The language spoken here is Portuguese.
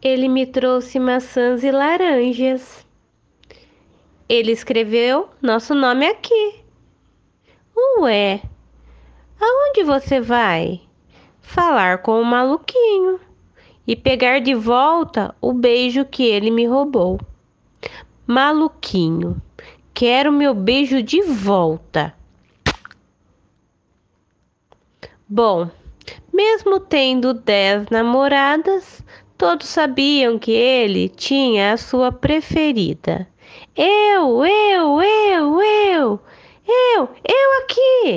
Ele me trouxe maçãs e laranjas. Ele escreveu nosso nome aqui. Ué, aonde você vai? Falar com o maluquinho e pegar de volta o beijo que ele me roubou. Maluquinho, quero meu beijo de volta. Bom, mesmo tendo dez namoradas, todos sabiam que ele tinha a sua preferida. Eu, eu, eu, eu, eu, eu aqui!